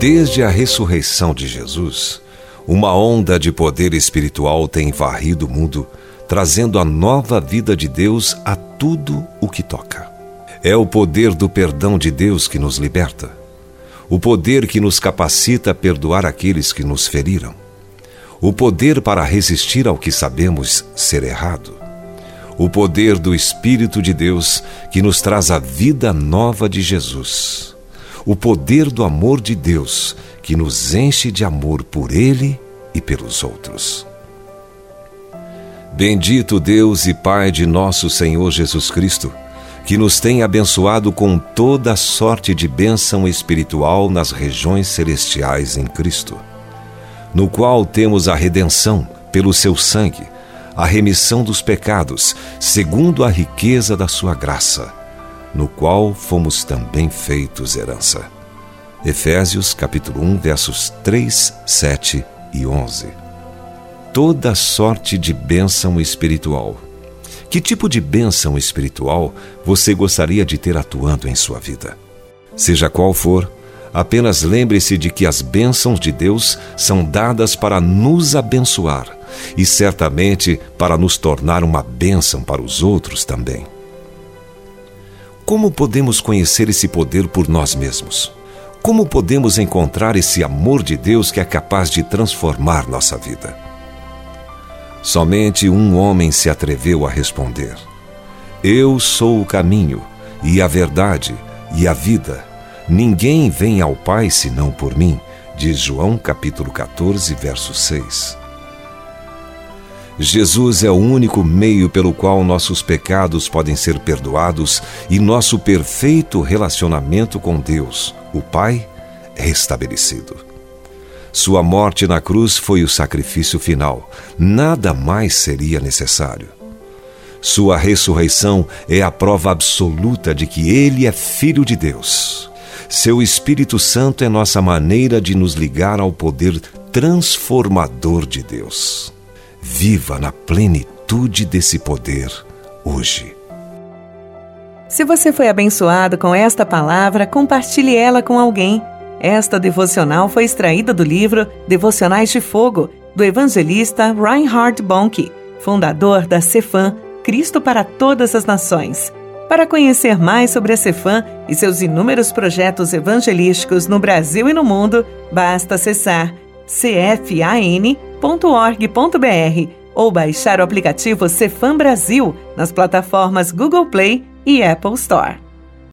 Desde a ressurreição de Jesus, uma onda de poder espiritual tem varrido o mundo, trazendo a nova vida de Deus a tudo o que toca. É o poder do perdão de Deus que nos liberta, o poder que nos capacita a perdoar aqueles que nos feriram, o poder para resistir ao que sabemos ser errado, o poder do Espírito de Deus que nos traz a vida nova de Jesus o poder do amor de Deus que nos enche de amor por Ele e pelos outros. Bendito Deus e Pai de nosso Senhor Jesus Cristo, que nos tem abençoado com toda sorte de bênção espiritual nas regiões celestiais em Cristo, no qual temos a redenção pelo seu sangue, a remissão dos pecados, segundo a riqueza da sua graça no qual fomos também feitos herança. Efésios capítulo 1, versos 3, 7 e 11. Toda sorte de bênção espiritual. Que tipo de bênção espiritual você gostaria de ter atuando em sua vida? Seja qual for, apenas lembre-se de que as bênçãos de Deus são dadas para nos abençoar e certamente para nos tornar uma bênção para os outros também. Como podemos conhecer esse poder por nós mesmos? Como podemos encontrar esse amor de Deus que é capaz de transformar nossa vida? Somente um homem se atreveu a responder: Eu sou o caminho, e a verdade, e a vida. Ninguém vem ao Pai senão por mim, diz João capítulo 14, verso 6. Jesus é o único meio pelo qual nossos pecados podem ser perdoados e nosso perfeito relacionamento com Deus, o Pai, restabelecido. Sua morte na cruz foi o sacrifício final, nada mais seria necessário. Sua ressurreição é a prova absoluta de que Ele é Filho de Deus. Seu Espírito Santo é nossa maneira de nos ligar ao poder transformador de Deus. Viva na plenitude desse poder hoje. Se você foi abençoado com esta palavra, compartilhe ela com alguém. Esta devocional foi extraída do livro Devocionais de Fogo, do evangelista Reinhard Bonnke, fundador da Cefam, Cristo para Todas as Nações. Para conhecer mais sobre a Cefam e seus inúmeros projetos evangelísticos no Brasil e no mundo, basta acessar cfan.com cefam.org.br ou baixar o aplicativo Cefam Brasil nas plataformas Google Play e Apple Store.